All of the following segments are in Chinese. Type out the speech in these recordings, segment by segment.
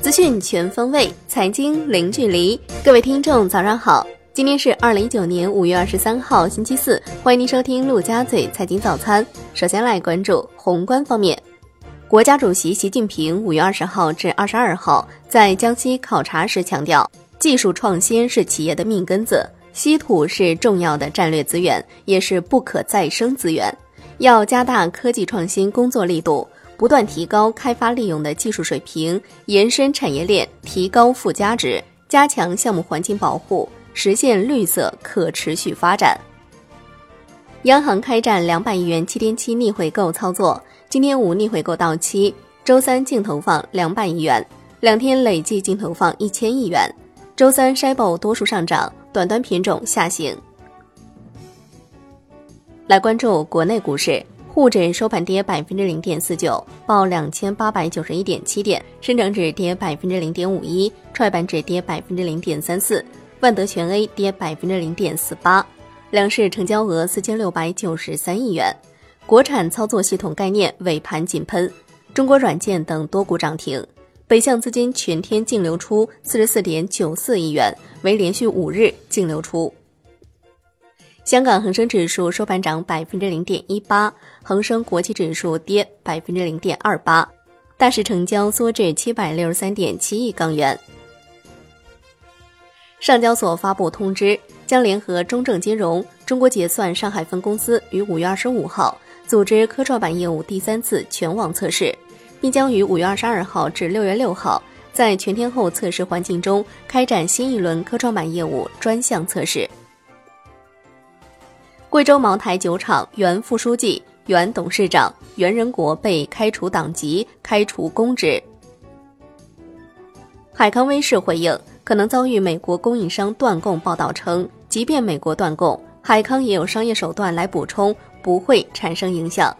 资讯全方位，财经零距离。各位听众，早上好！今天是二零一九年五月二十三号，星期四。欢迎您收听陆家嘴财经早餐。首先来关注宏观方面，国家主席习近平五月二十号至二十二号在江西考察时强调，技术创新是企业的命根子，稀土是重要的战略资源，也是不可再生资源。要加大科技创新工作力度，不断提高开发利用的技术水平，延伸产业链，提高附加值，加强项目环境保护，实现绿色可持续发展。央行开展两百亿元七天期逆回购操作，今天无逆回购到期，周三净投放两百亿元，两天累计净投放一千亿元。周三 SHIB 多数上涨，短端品种下行。来关注国内股市，沪指收盘跌百分之零点四九，报两千八百九十一点七点；深成指跌百分之零点五一，创业板指跌百分之零点三四，万德全 A 跌百分之零点四八。两市成交额四千六百九十三亿元。国产操作系统概念尾盘井喷，中国软件等多股涨停。北向资金全天净流出四十四点九四亿元，为连续五日净流出。香港恒生指数收盘涨百分之零点一八，恒生国际指数跌百分之零点二八，大市成交缩至七百六十三点七亿港元。上交所发布通知，将联合中证金融、中国结算上海分公司于五月二十五号组织科创板业务第三次全网测试，并将于五月二十二号至六月六号在全天候测试环境中开展新一轮科创板业务专项测试。贵州茅台酒厂原副书记、原董事长袁仁国被开除党籍、开除公职。海康威视回应可能遭遇美国供应商断供报道称，即便美国断供，海康也有商业手段来补充，不会产生影响。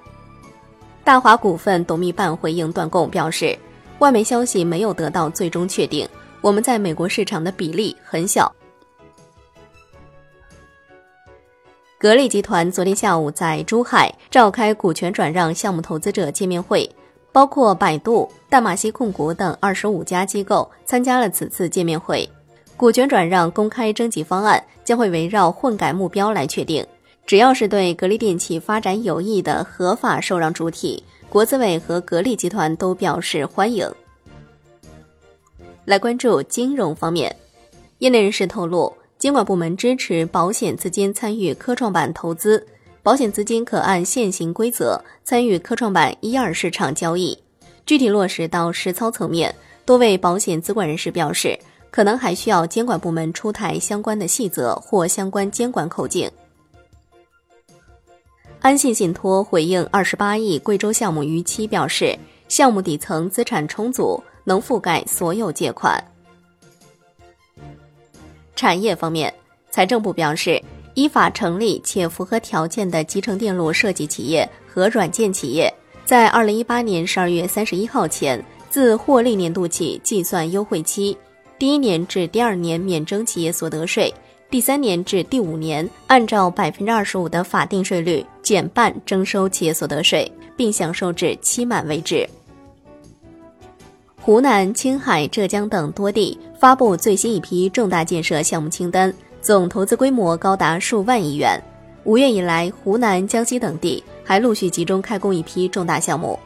大华股份董秘办回应断供表示，外媒消息没有得到最终确定，我们在美国市场的比例很小。格力集团昨天下午在珠海召开股权转让项目投资者见面会，包括百度、淡马锡控股等二十五家机构参加了此次见面会。股权转让公开征集方案将会围绕混改目标来确定，只要是对格力电器发展有益的合法受让主体，国资委和格力集团都表示欢迎。来关注金融方面，业内人士透露。监管部门支持保险资金参与科创板投资，保险资金可按现行规则参与科创板一二市场交易。具体落实到实操层面，多位保险资管人士表示，可能还需要监管部门出台相关的细则或相关监管口径。安信信托回应二十八亿贵州项目逾期表示，项目底层资产充足，能覆盖所有借款。产业方面，财政部表示，依法成立且符合条件的集成电路设计企业和软件企业，在二零一八年十二月三十一号前，自获利年度起计算优惠期，第一年至第二年免征企业所得税，第三年至第五年按照百分之二十五的法定税率减半征收企业所得税，并享受至期满为止。湖南、青海、浙江等多地发布最新一批重大建设项目清单，总投资规模高达数万亿元。五月以来，湖南、江西等地还陆续集中开工一批重大项目。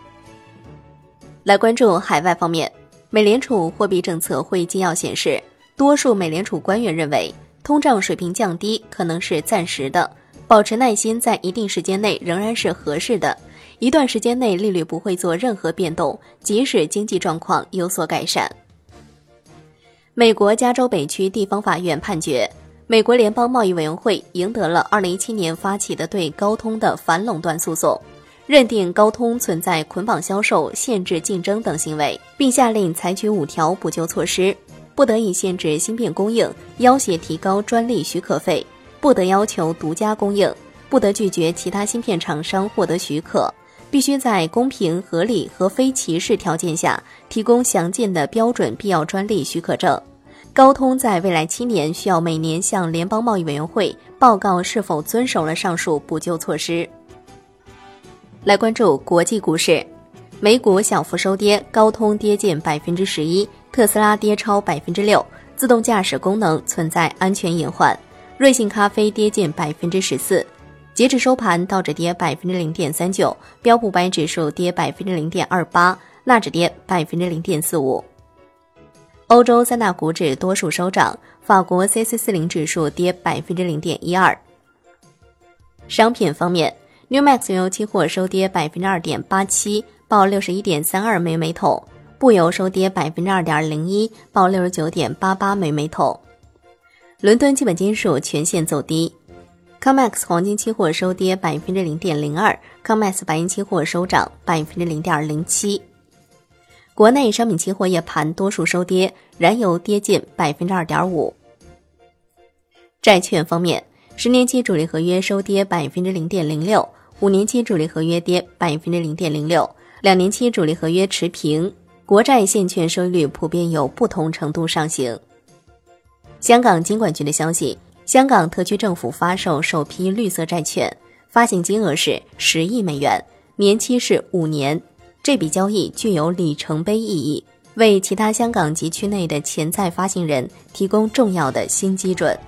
来关注海外方面，美联储货币政策会议纪要显示，多数美联储官员认为，通胀水平降低可能是暂时的，保持耐心在一定时间内仍然是合适的。一段时间内利率不会做任何变动，即使经济状况有所改善。美国加州北区地方法院判决，美国联邦贸易委员会赢得了2017年发起的对高通的反垄断诉讼，认定高通存在捆绑销售、限制竞争等行为，并下令采取五条补救措施：不得以限制芯片供应要挟提高专利许可费，不得要求独家供应，不得拒绝其他芯片厂商获得许可。必须在公平、合理和非歧视条件下提供详尽的标准必要专利许可证。高通在未来七年需要每年向联邦贸易委员会报告是否遵守了上述补救措施。来关注国际股市，美股小幅收跌，高通跌近百分之十一，特斯拉跌超百分之六，自动驾驶功能存在安全隐患。瑞幸咖啡跌近百分之十四。截至收盘，道指跌百分之零点三九，标普百指数跌百分之零点二八，纳指跌百分之零点四五。欧洲三大股指多数收涨，法国 C C 四零指数跌百分之零点一二。商品方面，New Max 原油期货收跌百分之二点八七，报六十一点三二美每桶；布油收跌百分之二点零一，报六十九点八八美每桶。伦敦基本金属全线走低。COMEX 黄金期货收跌百分之零点零二，COMEX 白银期货收涨百分之零点零七。国内商品期货夜盘多数收跌，燃油跌近百分之二点五。债券方面，十年期主力合约收跌百分之零点零六，五年期主力合约跌百分之零点零六，两年期主力合约持平。国债现券收益率普遍有不同程度上行。香港金管局的消息。香港特区政府发售首批绿色债券，发行金额是十亿美元，年期是五年。这笔交易具有里程碑意义，为其他香港及区内的潜在发行人提供重要的新基准。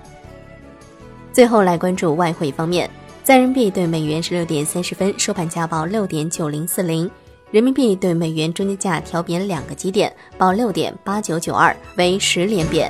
最后来关注外汇方面，在人民币对美元十六点三十分收盘价报六点九零四零，人民币对美元中间价调贬两个基点，报六点八九九二，为十连贬。